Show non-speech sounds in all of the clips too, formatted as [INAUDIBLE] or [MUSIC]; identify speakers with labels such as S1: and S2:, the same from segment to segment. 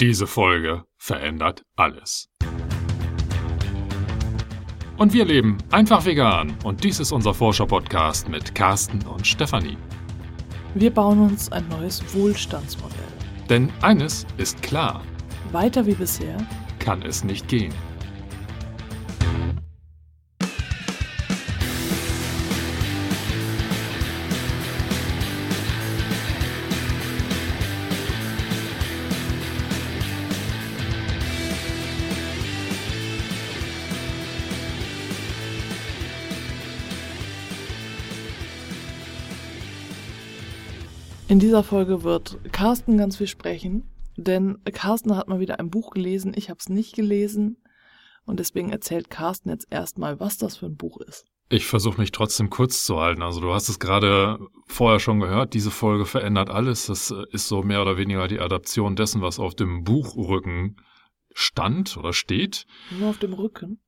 S1: Diese Folge verändert alles. Und wir leben einfach vegan. Und dies ist unser Forscher-Podcast mit Carsten und Stefanie.
S2: Wir bauen uns ein neues Wohlstandsmodell.
S1: Denn eines ist klar:
S2: Weiter wie bisher
S1: kann es nicht gehen.
S2: In dieser Folge wird Carsten ganz viel sprechen, denn Carsten hat mal wieder ein Buch gelesen, ich habe es nicht gelesen und deswegen erzählt Carsten jetzt erstmal, was das für ein Buch ist.
S1: Ich versuche mich trotzdem kurz zu halten. Also du hast es gerade vorher schon gehört, diese Folge verändert alles. Das ist so mehr oder weniger die Adaption dessen, was auf dem Buchrücken stand oder steht.
S2: Nur auf dem Rücken?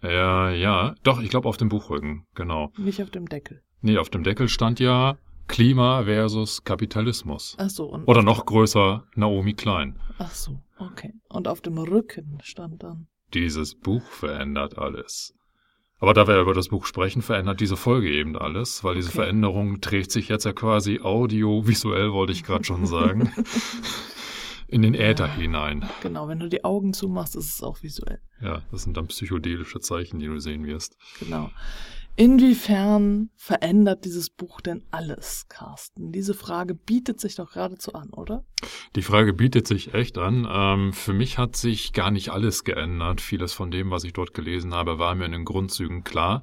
S1: Ja, ja, doch, ich glaube auf dem Buchrücken, genau.
S2: Nicht auf dem Deckel.
S1: Nee, auf dem Deckel stand ja Klima versus Kapitalismus.
S2: Ach so. Und
S1: Oder noch größer, Naomi Klein.
S2: Ach so, okay. Und auf dem Rücken stand dann.
S1: Dieses Buch verändert alles. Aber da wir über das Buch sprechen, verändert diese Folge eben alles, weil diese
S2: Okay.
S1: Veränderung trägt sich jetzt ja quasi audiovisuell, wollte ich gerade schon sagen, [LAUGHS] in den Äther hinein.
S2: Genau, wenn du die Augen zumachst, ist es auch visuell.
S1: Ja, das sind dann psychedelische Zeichen, die du sehen wirst.
S2: Genau. Inwiefern verändert dieses Buch denn alles, Carsten? Diese Frage bietet sich doch geradezu an, oder?
S1: Die Frage bietet sich echt an. Ähm, für mich hat sich gar nicht alles geändert. Vieles von dem, was ich dort gelesen habe, war mir in den Grundzügen klar.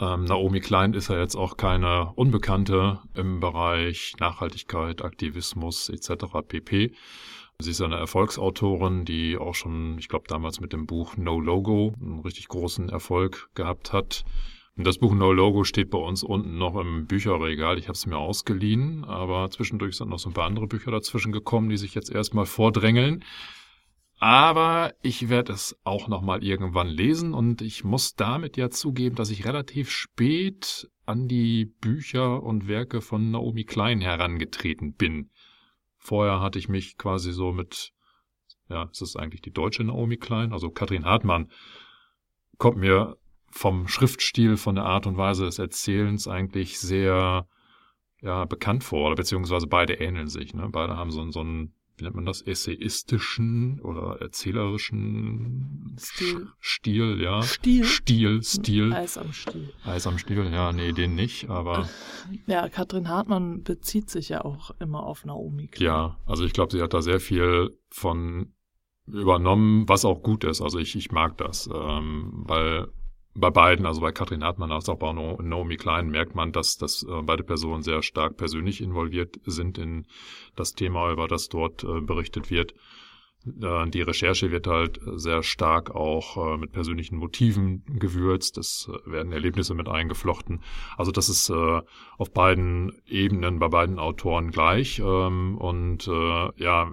S1: Ähm, Naomi Klein ist ja jetzt auch keine Unbekannte im Bereich Nachhaltigkeit, Aktivismus etc. pp. Sie ist eine Erfolgsautorin, die auch schon, ich glaube, damals mit dem Buch No Logo einen richtig großen Erfolg gehabt hat. Das Buch No Logo steht bei uns unten noch im Bücherregal. Ich habe es mir ausgeliehen, aber zwischendurch sind noch so ein paar andere Bücher dazwischen gekommen, die sich jetzt erstmal vordrängeln. Aber ich werde es auch noch mal irgendwann lesen und ich muss damit ja zugeben, dass ich relativ spät an die Bücher und Werke von Naomi Klein herangetreten bin. Vorher hatte ich mich quasi so mit, ja, ist es eigentlich die deutsche Naomi Klein? Also Katrin Hartmann kommt mir vom Schriftstil, von der Art und Weise des Erzählens eigentlich sehr ja, bekannt vor, oder beziehungsweise beide ähneln sich. Ne? Beide haben so, so einen, wie nennt man das, essayistischen oder erzählerischen
S2: Stil.
S1: Stil, ja.
S2: Stil?
S1: Stil, Stil.
S2: Eis am Stiel.
S1: Eis am Stiel, ja, nee, den nicht, aber [LAUGHS]
S2: Ja, Katrin Hartmann bezieht sich ja auch immer auf Naomi Klein.
S1: ja, also ich glaube, sie hat da sehr viel von übernommen, was auch gut ist. Also ich, ich mag das, ähm, weil bei beiden, also bei Katrin Hartmann als auch bei Naomi Klein, merkt man, dass, dass äh, beide Personen sehr stark persönlich involviert sind in das Thema, über das dort äh, berichtet wird. Äh, die Recherche wird halt sehr stark auch mit persönlichen Motiven gewürzt. Es werden Erlebnisse mit eingeflochten. Also das ist auf beiden Ebenen bei beiden Autoren gleich. Ähm, und ja,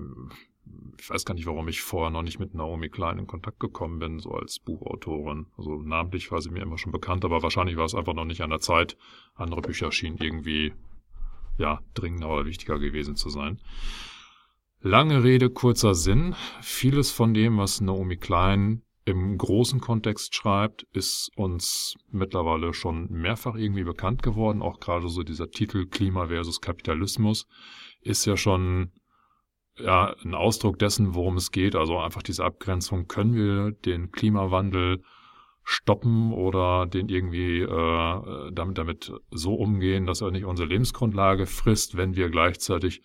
S1: ich weiß gar nicht, warum ich vorher noch nicht mit Naomi Klein in Kontakt gekommen bin, so als Buchautorin. Also namentlich war sie mir immer schon bekannt, aber wahrscheinlich war es einfach noch nicht an der Zeit. Andere Bücher schienen irgendwie, ja, dringender oder wichtiger gewesen zu sein. Lange Rede, kurzer Sinn. Vieles von dem, was Naomi Klein im großen Kontext schreibt, ist uns mittlerweile schon mehrfach irgendwie bekannt geworden. Auch gerade so dieser Titel Klima versus Kapitalismus ist ja schon ja, ein Ausdruck dessen, worum es geht. Also einfach diese Abgrenzung, können wir den Klimawandel stoppen oder den irgendwie äh, damit, damit so umgehen, dass er nicht unsere Lebensgrundlage frisst, wenn wir gleichzeitig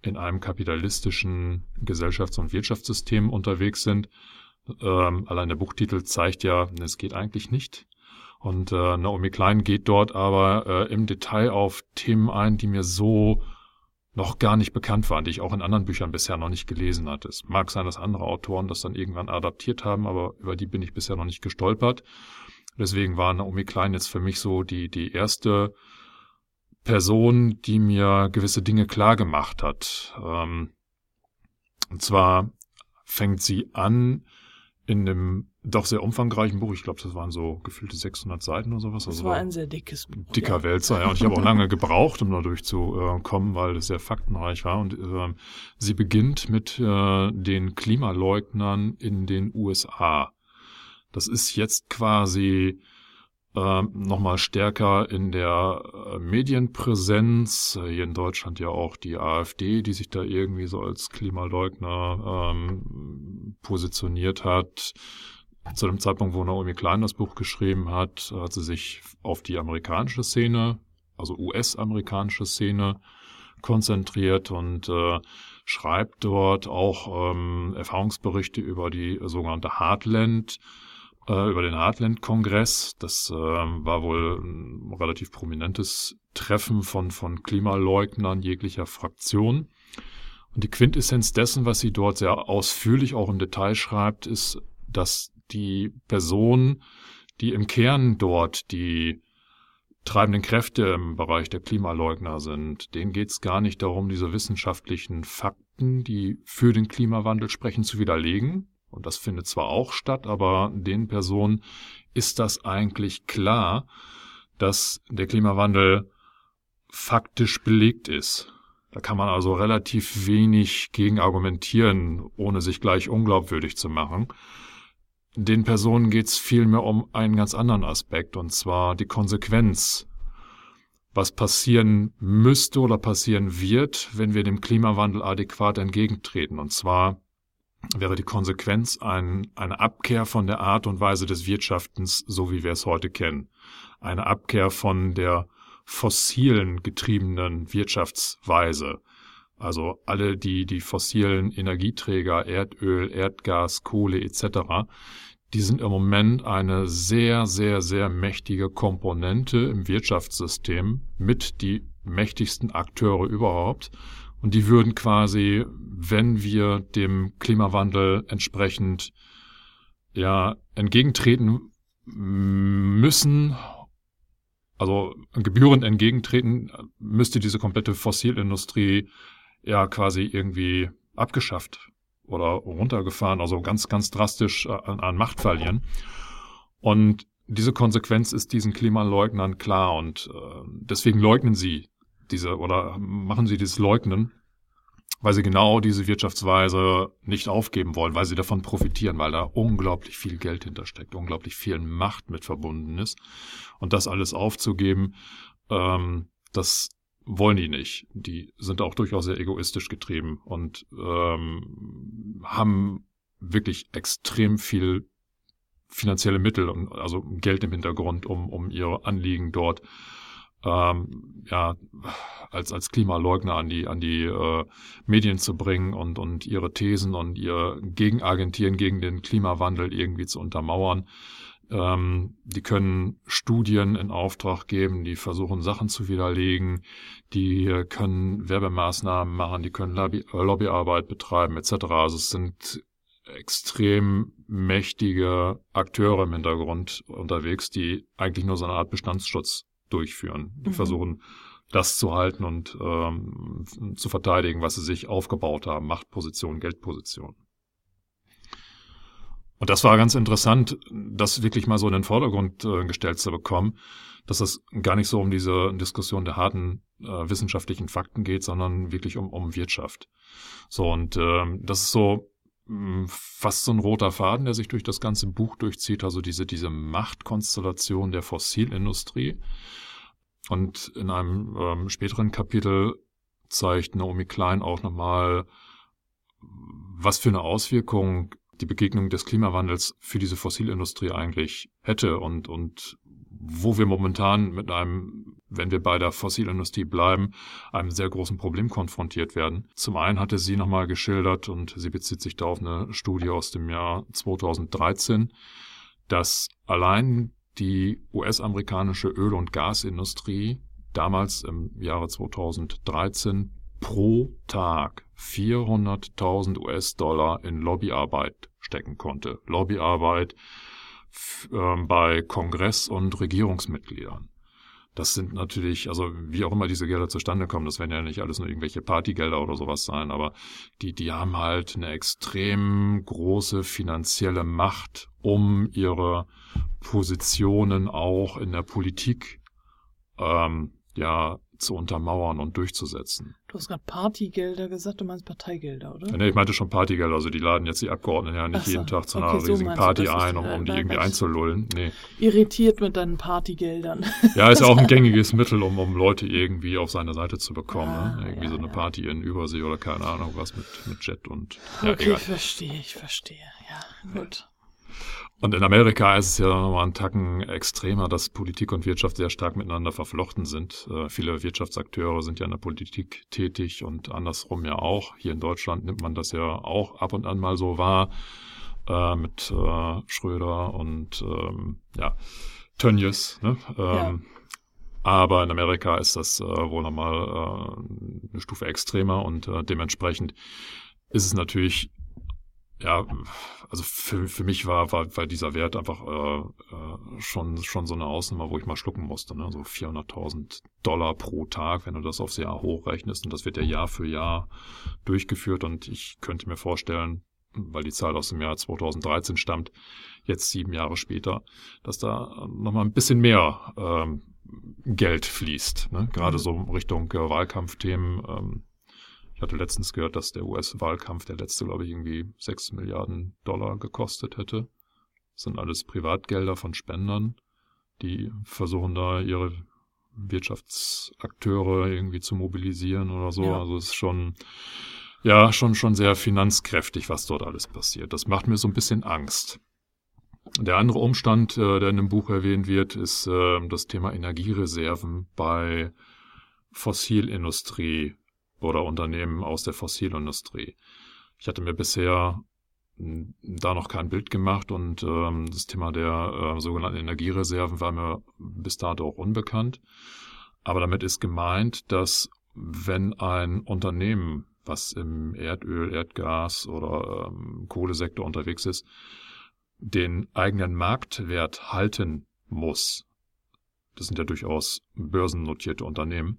S1: in einem kapitalistischen Gesellschafts- und Wirtschaftssystem unterwegs sind. Ähm, allein der Buchtitel zeigt ja, es geht eigentlich nicht. Und äh, Naomi Klein geht dort aber äh, im Detail auf Themen ein, die mir so noch gar nicht bekannt waren, die ich auch in anderen Büchern bisher noch nicht gelesen hatte. Es mag sein, dass andere Autoren das dann irgendwann adaptiert haben, aber über die bin ich bisher noch nicht gestolpert. Deswegen war Naomi Klein jetzt für mich so die, die erste Person, die mir gewisse Dinge klar gemacht hat. Ähm, und zwar fängt sie an in dem doch sehr umfangreichen Buch, ich glaube, das waren so gefühlte 600 Seiten oder sowas.
S2: Das
S1: also
S2: war ein sehr dickes Buch.
S1: Dicker ja. Wälzer, ja. Und ich habe auch lange gebraucht, um da durchzukommen, weil es sehr faktenreich war. Und äh, sie beginnt mit äh, den Klimaleugnern in den USA. Das ist jetzt quasi äh, nochmal stärker in der äh, Medienpräsenz. Äh, hier in Deutschland ja auch die AfD, die sich da irgendwie so als Klimaleugner ähm, positioniert hat. Zu dem Zeitpunkt, wo Naomi Klein das Buch geschrieben hat, hat sie sich auf die amerikanische Szene, also US-amerikanische Szene konzentriert und äh, schreibt dort auch ähm, Erfahrungsberichte über die sogenannte Heartland äh, über den Heartland-Kongress. Das äh, war wohl ein relativ prominentes Treffen von, von Klimaleugnern jeglicher Fraktion. Und die Quintessenz dessen, was sie dort sehr ausführlich auch im Detail schreibt, ist, dass die Personen, die im Kern dort die treibenden Kräfte im Bereich der Klimaleugner sind, denen geht es gar nicht darum, diese wissenschaftlichen Fakten, die für den Klimawandel sprechen, zu widerlegen, und das findet zwar auch statt, aber den Personen ist das eigentlich klar, dass der Klimawandel faktisch belegt ist. Da kann man also relativ wenig gegen argumentieren, ohne sich gleich unglaubwürdig zu machen. Den Personen geht es vielmehr um einen ganz anderen Aspekt, und zwar die Konsequenz. Was passieren müsste oder passieren wird, wenn wir dem Klimawandel adäquat entgegentreten. Und zwar wäre die Konsequenz ein, eine Abkehr von der Art und Weise des Wirtschaftens, so wie wir es heute kennen. Eine Abkehr von der fossilen getriebenen Wirtschaftsweise. Also alle die, die fossilen Energieträger, Erdöl, Erdgas, Kohle etc., die sind im Moment eine sehr, sehr, sehr mächtige Komponente im Wirtschaftssystem mit die mächtigsten Akteure überhaupt. Und die würden quasi, wenn wir dem Klimawandel entsprechend ja entgegentreten müssen, also gebührend entgegentreten, müsste diese komplette Fossilindustrie ja quasi irgendwie abgeschafft oder runtergefahren, also ganz, ganz drastisch an, an Macht verlieren. Und diese Konsequenz ist diesen Klimaleugnern klar und äh, deswegen leugnen sie diese oder machen sie dieses Leugnen, weil sie genau diese Wirtschaftsweise nicht aufgeben wollen, weil sie davon profitieren, weil da unglaublich viel Geld hintersteckt, unglaublich viel Macht mit verbunden ist. Und das alles aufzugeben, ähm, das wollen die nicht. Die sind auch durchaus sehr egoistisch getrieben und ähm, haben wirklich extrem viel finanzielle Mittel, also Geld im Hintergrund, um, um ihre Anliegen dort ähm, ja, als, als Klimaleugner an die, an die äh, Medien zu bringen und, und ihre Thesen und ihr Gegenargentieren gegen den Klimawandel irgendwie zu untermauern. Ähm, die können Studien in Auftrag geben, die versuchen Sachen zu widerlegen, die können Werbemaßnahmen machen, die können Lobby, Lobbyarbeit betreiben etc. Also es sind extrem mächtige Akteure im Hintergrund unterwegs, die eigentlich nur so eine Art Bestandsschutz durchführen. Die mhm. versuchen, das zu halten und ähm, zu verteidigen, was sie sich aufgebaut haben, Machtposition, Geldposition. Und das war ganz interessant, das wirklich mal so in den Vordergrund äh, gestellt zu bekommen, dass es gar nicht so um diese Diskussion der harten äh, wissenschaftlichen Fakten geht, sondern wirklich um, um Wirtschaft. So, und äh, das ist so mh, hm, fast so ein roter Faden, der sich durch das ganze Buch durchzieht, also diese, diese Machtkonstellation der Fossilindustrie. Und in einem ähm, späteren Kapitel zeigt Naomi Klein auch nochmal, was für eine Auswirkung die Begegnung des Klimawandels für diese Fossilindustrie eigentlich hätte und, und wo wir momentan mit einem, wenn wir bei der Fossilindustrie bleiben, einem sehr großen Problem konfrontiert werden. Zum einen hatte sie nochmal geschildert und sie bezieht sich da auf eine Studie aus dem Jahr 2013, dass allein die US-amerikanische Öl- und Gasindustrie damals im Jahre 2013 pro Tag 400.000 US-Dollar in Lobbyarbeit stecken konnte. Lobbyarbeit äh, bei Kongress- und Regierungsmitgliedern. Das sind natürlich, also wie auch immer diese Gelder zustande kommen, das werden ja nicht alles nur irgendwelche Partygelder oder sowas sein, aber die, die haben halt eine extrem große finanzielle Macht, um ihre Positionen auch in der Politik ähm, ja zu untermauern und durchzusetzen.
S2: Du hast gerade Partygelder gesagt, du meinst Parteigelder, oder?
S1: Nee, ich meinte schon Partygelder. Also die laden jetzt die Abgeordneten ja nicht so. jeden Tag zu einer okay, riesigen so Party ein, um, um die irgendwie einzulullen. Nee.
S2: Irritiert mit deinen Partygeldern.
S1: Ja, ist auch ein [LAUGHS] gängiges Mittel, um, um Leute irgendwie auf seine Seite zu bekommen. Ah, ne? Irgendwie ja, so eine ja. Party in Übersee oder keine Ahnung was mit, mit Jet und.
S2: Ja, okay, egal. verstehe, ich verstehe. Ja, gut.
S1: Und in Amerika ist es ja nochmal ein Tacken extremer, dass Politik und Wirtschaft sehr stark miteinander verflochten sind. Äh, viele Wirtschaftsakteure sind ja in der Politik tätig und andersrum ja auch. Hier in Deutschland nimmt man das ja auch ab und an mal so wahr äh, mit äh, Schröder und ähm, ja, Tönnies. Ne? Ähm, ja. Aber in Amerika ist das äh, wohl nochmal äh, eine Stufe extremer und äh, dementsprechend ist es natürlich ja, also für, für mich war, war, war dieser Wert einfach äh, äh, schon, schon so eine Ausnahme, wo ich mal schlucken musste. Ne? So 400.000 Dollar pro Tag, wenn du das aufs Jahr hochrechnest. Und das wird ja Jahr für Jahr durchgeführt. Und ich könnte mir vorstellen, weil die Zahl aus dem Jahr 2013 stammt, jetzt sieben Jahre später, dass da nochmal ein bisschen mehr ähm, Geld fließt. Ne? Gerade mhm. so Richtung äh, Wahlkampfthemen. Ähm, hatte letztens gehört, dass der US-Wahlkampf, der letzte, glaube ich, irgendwie sechs Milliarden Dollar gekostet hätte. Das sind alles Privatgelder von Spendern, die versuchen da ihre Wirtschaftsakteure irgendwie zu mobilisieren oder so. Ja. Also es ist schon, ja, schon, schon sehr finanzkräftig, was dort alles passiert. Das macht mir so ein bisschen Angst. Der andere Umstand, äh, der in dem Buch erwähnt wird, ist äh, das Thema Energiereserven bei Fossilindustrie oder Unternehmen aus der Fossilindustrie. Ich hatte mir bisher hm, da noch kein Bild gemacht und ähm, das Thema der äh, sogenannten Energiereserven war mir bis dato auch unbekannt. Aber damit ist gemeint, dass wenn ein Unternehmen, was im Erdöl, Erdgas oder ähm, Kohlesektor unterwegs ist, den eigenen Marktwert halten muss, das sind ja durchaus börsennotierte Unternehmen,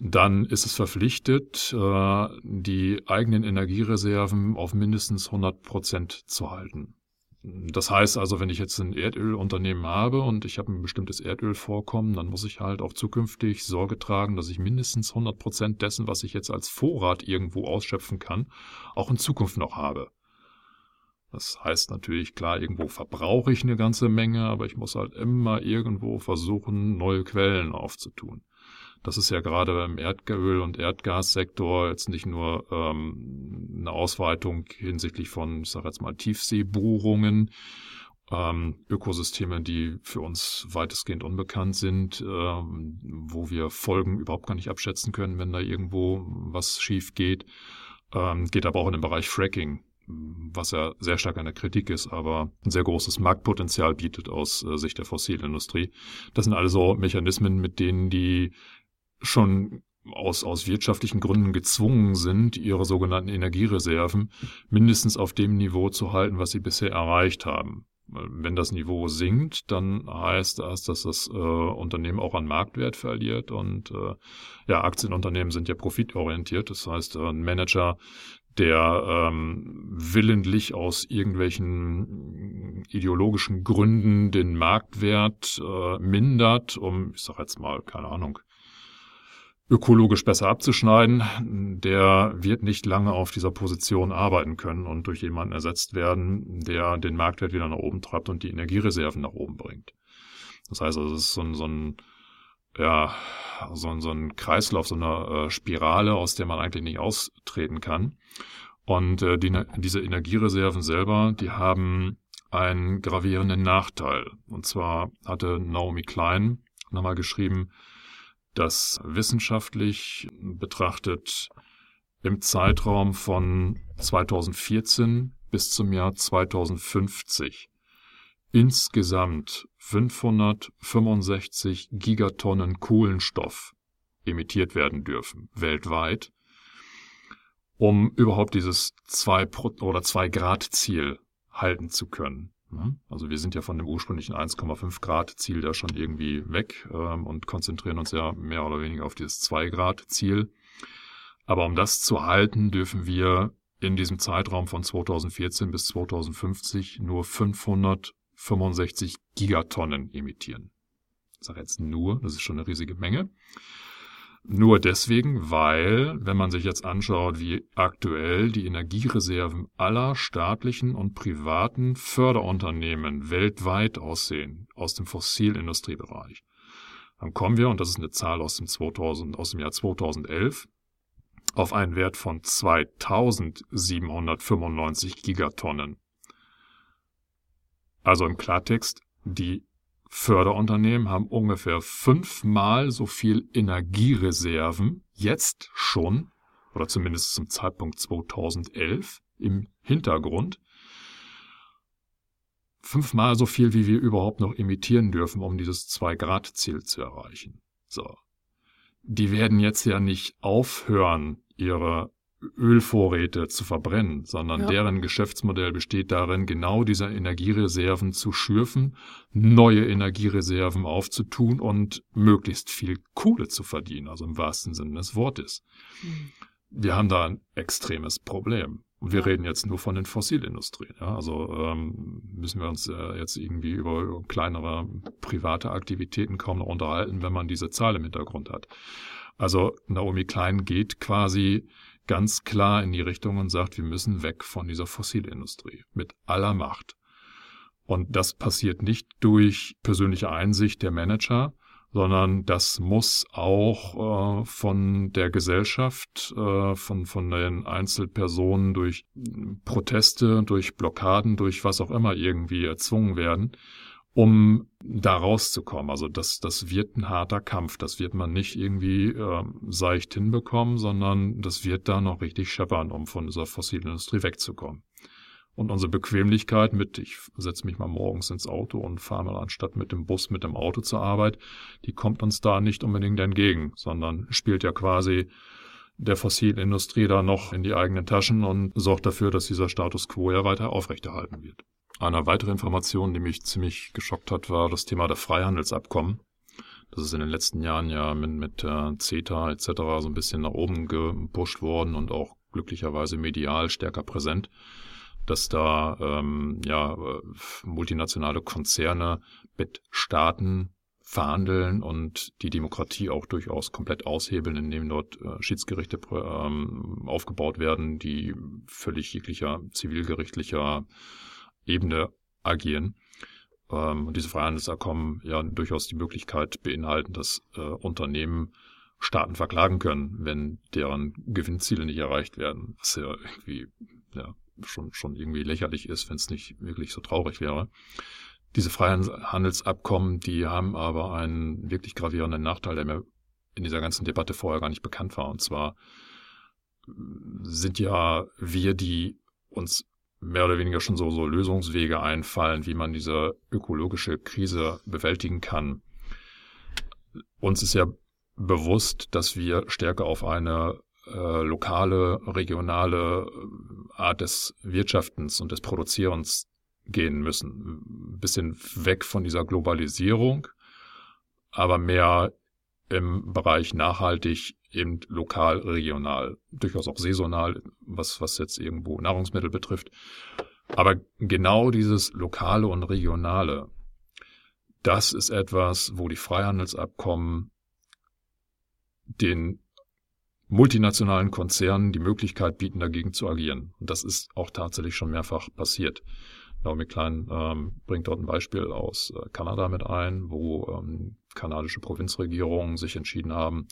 S1: dann ist es verpflichtet, äh, die eigenen Energiereserven auf mindestens 100 Prozent zu halten. Das heißt also, wenn ich jetzt ein Erdölunternehmen habe und ich habe ein bestimmtes Erdölvorkommen, dann muss ich halt auch zukünftig Sorge tragen, dass ich mindestens 100 Prozent dessen, was ich jetzt als Vorrat irgendwo ausschöpfen kann, auch in Zukunft noch habe. Das heißt natürlich, klar, irgendwo verbrauche ich eine ganze Menge, aber ich muss halt immer irgendwo versuchen, neue Quellen aufzutun. Das ist ja gerade beim Erdöl- und Erdgassektor jetzt nicht nur ähm, eine Ausweitung hinsichtlich von, ich sage jetzt mal, Tiefseebohrungen, ähm, Ökosysteme, die für uns weitestgehend unbekannt sind, äh, wo wir Folgen überhaupt gar nicht abschätzen können, wenn da irgendwo was schief geht. Ähm, geht aber auch in den Bereich Fracking, was ja sehr stark an der Kritik ist, aber ein sehr großes Marktpotenzial bietet aus äh, Sicht der Fossilindustrie. Das sind also Mechanismen, mit denen die schon aus, aus wirtschaftlichen Gründen gezwungen sind, ihre sogenannten Energiereserven mindestens auf dem Niveau zu halten, was sie bisher erreicht haben. Wenn das Niveau sinkt, dann heißt das, dass das äh, Unternehmen auch an Marktwert verliert. Und äh, ja, Aktienunternehmen sind ja profitorientiert. Das heißt, äh, ein Manager, der ähm, willentlich aus irgendwelchen ideologischen Gründen den Marktwert äh, mindert, um, ich sag jetzt mal, keine Ahnung, ökologisch besser abzuschneiden, der wird nicht lange auf dieser Position arbeiten können und durch jemanden ersetzt werden, der den Marktwert wieder nach oben treibt und die Energiereserven nach oben bringt. Das heißt, es ist so ein, so ein ja, so ein, so ein Kreislauf, so eine äh, Spirale, aus der man eigentlich nicht austreten kann. Und äh, die, diese Energiereserven selber, die haben einen gravierenden Nachteil. Und zwar hatte Naomi Klein nochmal geschrieben, dass wissenschaftlich betrachtet im Zeitraum von 2014 bis zum Jahr 2050 insgesamt 565 Gigatonnen Kohlenstoff emittiert werden dürfen weltweit, um überhaupt dieses 2 oder 2 Grad Ziel halten zu können. Also wir sind ja von dem ursprünglichen 1,5 Grad Ziel da schon irgendwie weg ähm, und konzentrieren uns ja mehr oder weniger auf dieses 2 Grad Ziel. Aber um das zu halten, dürfen wir in diesem Zeitraum von 2014 bis 2050 nur 565 Gigatonnen emittieren. Ich sage jetzt nur, das ist schon eine riesige Menge. Nur deswegen, weil, wenn man sich jetzt anschaut, wie aktuell die Energiereserven aller staatlichen und privaten Förderunternehmen weltweit aussehen, aus dem Fossilindustriebereich, dann kommen wir, und das ist eine Zahl aus dem, 2000, aus dem Jahr 2011, auf einen Wert von 2795 Gigatonnen. Also im Klartext, die Förderunternehmen haben ungefähr fünfmal so viel Energiereserven jetzt schon, oder zumindest zum Zeitpunkt 2011 im Hintergrund, fünfmal so viel, wie wir überhaupt noch emittieren dürfen, um dieses Zwei-Grad-Ziel zu erreichen. So. Die werden jetzt ja nicht aufhören, ihre Ölvorräte zu verbrennen, sondern ja. deren Geschäftsmodell besteht darin, genau diese Energiereserven zu schürfen, neue Energiereserven aufzutun und möglichst viel Kohle zu verdienen, also im wahrsten Sinne des Wortes. Mhm. Wir haben da ein extremes Problem. Und wir ja. reden jetzt nur von den Fossilindustrien. Ja? Also ähm, müssen wir uns äh, jetzt irgendwie über kleinere private Aktivitäten kaum noch unterhalten, wenn man diese Zahl im Hintergrund hat. Also Naomi Klein geht quasi ganz klar in die Richtung und sagt, wir müssen weg von dieser Fossilindustrie mit aller Macht. Und das passiert nicht durch persönliche Einsicht der Manager, sondern das muss auch äh, von der Gesellschaft, äh, von, von den Einzelpersonen durch Proteste, durch Blockaden, durch was auch immer irgendwie erzwungen werden um da rauszukommen. Also das, das wird ein harter Kampf. Das wird man nicht irgendwie äh, seicht hinbekommen, sondern das wird da noch richtig scheppern, um von dieser fossilen Industrie wegzukommen. Und unsere Bequemlichkeit mit, ich setze mich mal morgens ins Auto und fahre mal anstatt mit dem Bus mit dem Auto zur Arbeit, die kommt uns da nicht unbedingt entgegen, sondern spielt ja quasi der Fossilindustrie da noch in die eigenen Taschen und sorgt dafür, dass dieser Status quo ja weiter aufrechterhalten wird. Eine weitere Information, die mich ziemlich geschockt hat, war das Thema der Freihandelsabkommen. Das ist in den letzten Jahren ja mit, mit äh, CETA etc. so ein bisschen nach oben gepusht worden und auch glücklicherweise medial stärker präsent, dass da ähm, ja äh, multinationale Konzerne mit Staaten verhandeln und die Demokratie auch durchaus komplett aushebeln, indem dort äh, Schiedsgerichte ähm, aufgebaut werden, die völlig jeglicher zivilgerichtlicher Ebene agieren. Ähm, und diese Freihandelsabkommen ja durchaus die Möglichkeit beinhalten, dass äh, Unternehmen Staaten verklagen können, wenn deren Gewinnziele nicht erreicht werden, was ja irgendwie ja, schon, schon irgendwie lächerlich ist, wenn es nicht wirklich so traurig wäre. Diese Freihandelsabkommen, die haben aber einen wirklich gravierenden Nachteil, der mir in dieser ganzen Debatte vorher gar nicht bekannt war. Und zwar sind ja wir, die uns mehr oder weniger schon so, so Lösungswege einfallen, wie man diese ökologische Krise bewältigen kann. Uns ist ja bewusst, dass wir stärker auf eine äh, lokale, regionale äh, Art des Wirtschaftens und des Produzierens gehen müssen. Ein bisschen weg von dieser Globalisierung, aber mehr im Bereich nachhaltig eben lokal, regional, durchaus auch saisonal, was, was jetzt irgendwo Nahrungsmittel betrifft. Aber genau dieses Lokale und Regionale, das ist etwas, wo die Freihandelsabkommen den multinationalen Konzernen die Möglichkeit bieten, dagegen zu agieren. Und das ist auch tatsächlich schon mehrfach passiert. Naomi Klein ähm, bringt dort ein Beispiel aus äh, Kanada mit ein, wo ähm, kanadische Provinzregierungen sich entschieden haben,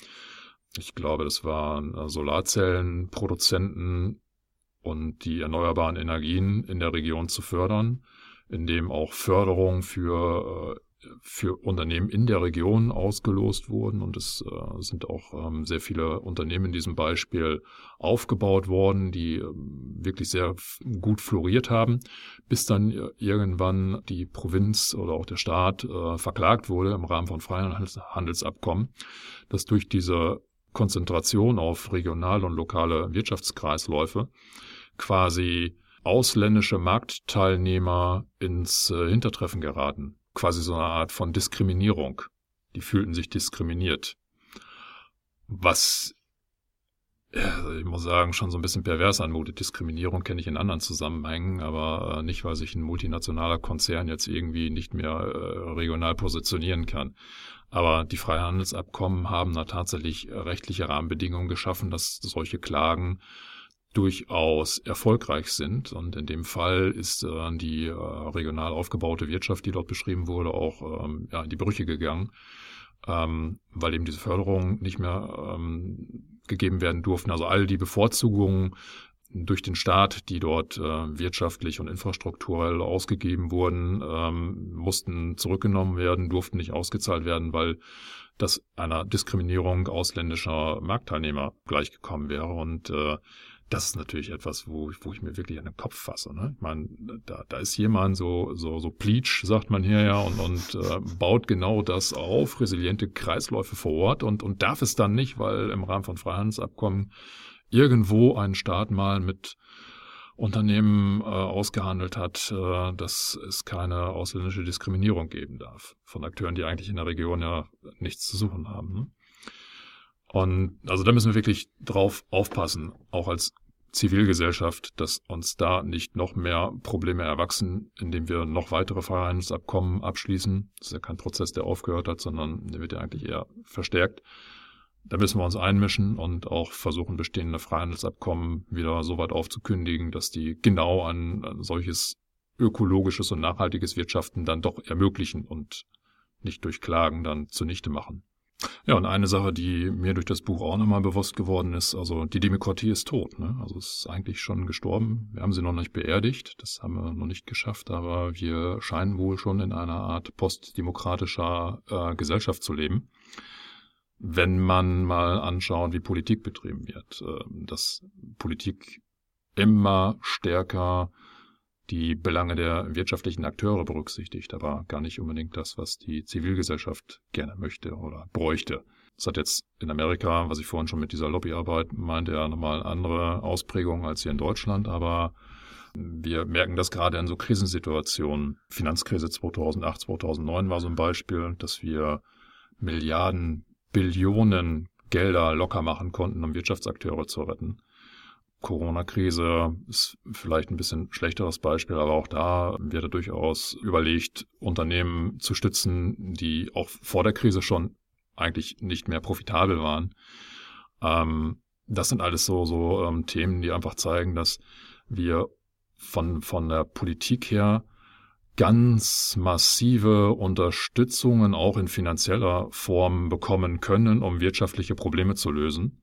S1: ich glaube, das waren äh, Solarzellenproduzenten und die erneuerbaren Energien in der Region zu fördern, indem auch Förderung für, äh, für Unternehmen in der Region ausgelost wurden. Und es äh, sind auch ähm, sehr viele Unternehmen in diesem Beispiel aufgebaut worden, die ähm, wirklich sehr gut floriert haben, bis dann irgendwann die Provinz oder auch der Staat verklagt wurde im Rahmen von Freihandelsabkommen, dass durch diese Konzentration auf regionale und lokale Wirtschaftskreisläufe quasi ausländische Marktteilnehmer ins äh, Hintertreffen geraten. Quasi so eine Art von Diskriminierung. Die fühlten sich diskriminiert. Was, ja, ich muss sagen, schon so ein bisschen pervers anmutet. Diskriminierung kenne ich in anderen Zusammenhängen, aber äh, nicht, weil sich ein multinationaler Konzern jetzt irgendwie nicht mehr äh, regional positionieren kann. Aber die Freihandelsabkommen haben da tatsächlich rechtliche Rahmenbedingungen geschaffen, dass solche Klagen durchaus erfolgreich sind. Und in dem Fall ist äh, die äh, regional aufgebaute Wirtschaft, die dort beschrieben wurde, auch ähm, ja, in die Brüche gegangen, ähm, weil eben diese Förderungen nicht mehr ähm, gegeben werden durften. Also all die Bevorzugungen durch den Staat, die dort äh, wirtschaftlich und infrastrukturell ausgegeben wurden, ähm, mussten zurückgenommen werden, durften nicht ausgezahlt werden, weil das einer Diskriminierung ausländischer Marktteilnehmer gleichgekommen wäre. Und äh, das ist natürlich etwas, wo ich, wo ich mir wirklich an den Kopf fasse. Ne? Ich meine, da, da ist jemand so, so, so Pleach, sagt man hier ja, und, und äh, baut genau das auf, resiliente Kreisläufe vor Ort und, und darf es dann nicht, weil im Rahmen von Freihandelsabkommen irgendwo ein Staat mal mit Unternehmen äh, ausgehandelt hat, äh, dass es keine ausländische Diskriminierung geben darf von Akteuren, die eigentlich in der Region ja nichts zu suchen haben. Ne? Und also da müssen wir wirklich drauf aufpassen, auch als Zivilgesellschaft, dass uns da nicht noch mehr Probleme erwachsen, indem wir noch weitere Freihandelsabkommen abschließen. Das ist ja kein Prozess, der aufgehört hat, sondern der wird ja eigentlich eher verstärkt. Da müssen wir uns einmischen und auch versuchen, bestehende Freihandelsabkommen wieder so weit aufzukündigen, dass die genau ein, solches ökologisches und nachhaltiges Wirtschaften dann doch ermöglichen und nicht durch Klagen dann zunichte machen. Ja, und eine Sache, die mir durch das Buch auch nochmal bewusst geworden ist, also die Demokratie ist tot. Ne? Also ist eigentlich schon gestorben. Wir haben sie noch nicht beerdigt, das haben wir noch nicht geschafft, aber wir scheinen wohl schon in einer Art postdemokratischer äh, Gesellschaft zu leben. Wenn man mal anschaut, wie Politik betrieben wird, äh, dass Politik immer stärker die Belange der wirtschaftlichen Akteure berücksichtigt, aber gar nicht unbedingt das, was die Zivilgesellschaft gerne möchte oder bräuchte. Das hat jetzt in Amerika, was ich vorhin schon mit dieser Lobbyarbeit meinte, ja nochmal andere Ausprägungen als hier in Deutschland, aber wir merken das gerade in so Krisensituationen. Finanzkrise 2008, 2009 war so ein Beispiel, dass wir Milliarden, Billionen Gelder locker machen konnten, um Wirtschaftsakteure zu retten. Corona-Krise ist vielleicht ein bisschen schlechteres Beispiel, aber auch da wird durchaus überlegt, Unternehmen zu stützen, die auch vor der Krise schon eigentlich nicht mehr profitabel waren. Ähm, das sind alles so, so ähm, Themen, die einfach zeigen, dass wir von, von der Politik her ganz massive Unterstützungen auch in finanzieller Form bekommen können, um wirtschaftliche Probleme zu lösen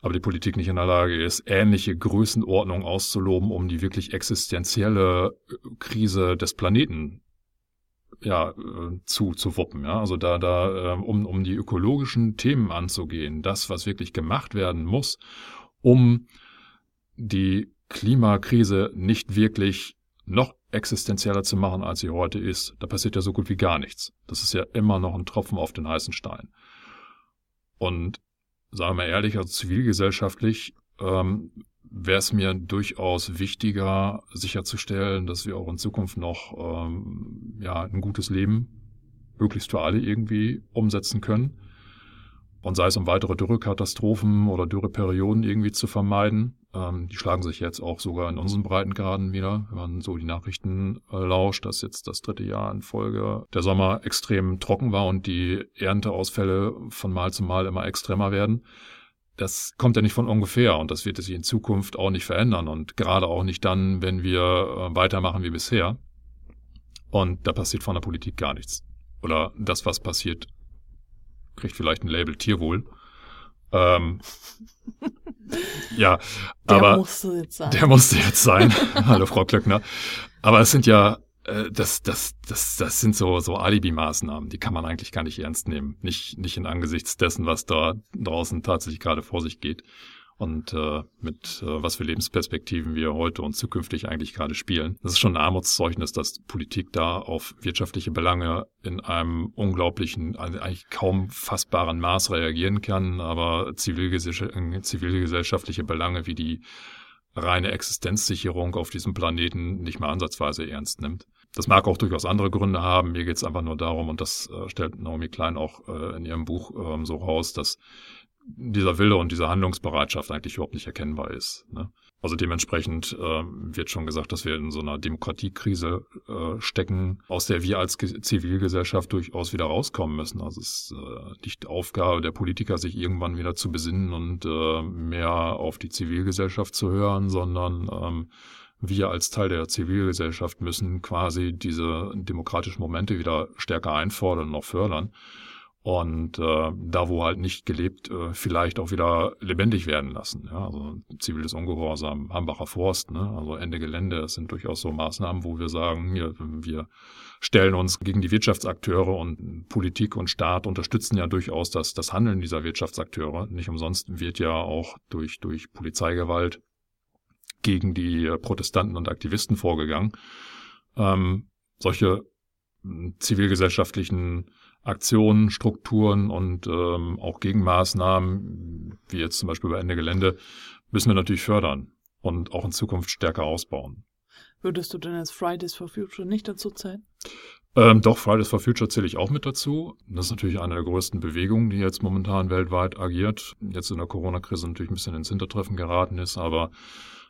S1: aber die Politik nicht in der Lage ist, ähnliche Größenordnungen auszuloben, um die wirklich existenzielle äh, Krise des Planeten ja, äh, zu, zu wuppen. Ja? Also da, da, ähm, um, um die ökologischen Themen anzugehen, das, was wirklich gemacht werden muss, um die Klimakrise nicht wirklich noch existenzieller zu machen, als sie heute ist. Da passiert ja so gut wie gar nichts. Das ist ja immer noch ein Tropfen auf den heißen Stein. Und sagen wir ehrlich, also zivilgesellschaftlich ähm, wäre es mir durchaus wichtiger, sicherzustellen, dass wir auch in Zukunft noch ähm, ja, ein gutes Leben möglichst für alle irgendwie umsetzen können. Und sei es um weitere Dürrekatastrophen oder Dürreperioden irgendwie zu vermeiden. Ähm, die schlagen sich jetzt auch sogar in unseren Breitengraden wieder, wenn man so die Nachrichten äh, lauscht, dass jetzt das dritte Jahr in Folge der Sommer extrem trocken war und die Ernteausfälle von Mal zu Mal immer extremer werden. Das kommt ja nicht von ungefähr und das wird sich in Zukunft auch nicht verändern und gerade auch nicht dann, wenn wir äh, weitermachen wie bisher. Und da passiert von der Politik gar nichts. Oder das, was passiert, kriegt vielleicht ein Label Tierwohl. Ähm, [LAUGHS] [LAUGHS] ja, der aber musste jetzt sein. der musste jetzt sein. [LAUGHS] Hallo Frau Klöckner. Aber es sind ja, äh, das, das, das, das sind so so Alibi-Maßnahmen, die kann man eigentlich gar nicht ernst nehmen. Nicht nicht in Angesichts dessen, was da draußen tatsächlich gerade vor sich geht und äh, mit äh, was für Lebensperspektiven wir heute und zukünftig eigentlich gerade spielen. Das ist schon ein Armutszeugnis, dass Politik da auf wirtschaftliche Belange in einem unglaublichen, also eigentlich kaum fassbaren Maß reagieren kann, aber zivilgesellschaftliche Belange wie die reine Existenzsicherung auf diesem Planeten nicht mehr ansatzweise ernst nimmt. Das mag auch durchaus andere Gründe haben. Mir geht es einfach nur darum, und das äh, stellt Naomi Klein auch äh, in ihrem Buch ähm, so raus, dass dieser Wille und diese Handlungsbereitschaft eigentlich überhaupt nicht erkennbar ist. Ne? Also dementsprechend äh, wird schon gesagt, dass wir in so einer Demokratiekrise äh, stecken, aus der wir als Ge Zivilgesellschaft durchaus wieder rauskommen müssen. Also es ist äh, nicht Aufgabe der Politiker, sich irgendwann wieder zu besinnen und äh, mehr auf die Zivilgesellschaft zu hören, sondern ähm, wir als Teil der Zivilgesellschaft müssen quasi diese demokratischen Momente wieder stärker einfordern und noch fördern und äh, da, wo halt nicht gelebt, äh, vielleicht auch wieder lebendig werden lassen. Ja, also ziviles Ungehorsam, Hambacher Forst, ne? also Ende Gelände, das sind durchaus so Maßnahmen, wo wir sagen, hier, wir stellen uns gegen die Wirtschaftsakteure und Politik und Staat unterstützen ja durchaus das, das Handeln dieser Wirtschaftsakteure. Nicht umsonst wird ja auch durch, durch Polizeigewalt gegen die Protestanten und Aktivisten vorgegangen. Ähm, solche hm, zivilgesellschaftlichen Aktionen, Strukturen und ähm, auch Gegenmaßnahmen, wie jetzt zum Beispiel bei Ende Gelände, müssen wir natürlich fördern und auch in Zukunft stärker ausbauen.
S2: Würdest du denn als Fridays for Future nicht dazu zählen?
S1: Ähm, doch, Fridays for Future zähle ich auch mit dazu. Das ist natürlich eine der größten Bewegungen, die jetzt momentan weltweit agiert. Jetzt in der Corona-Krise natürlich ein bisschen ins Hintertreffen geraten ist, aber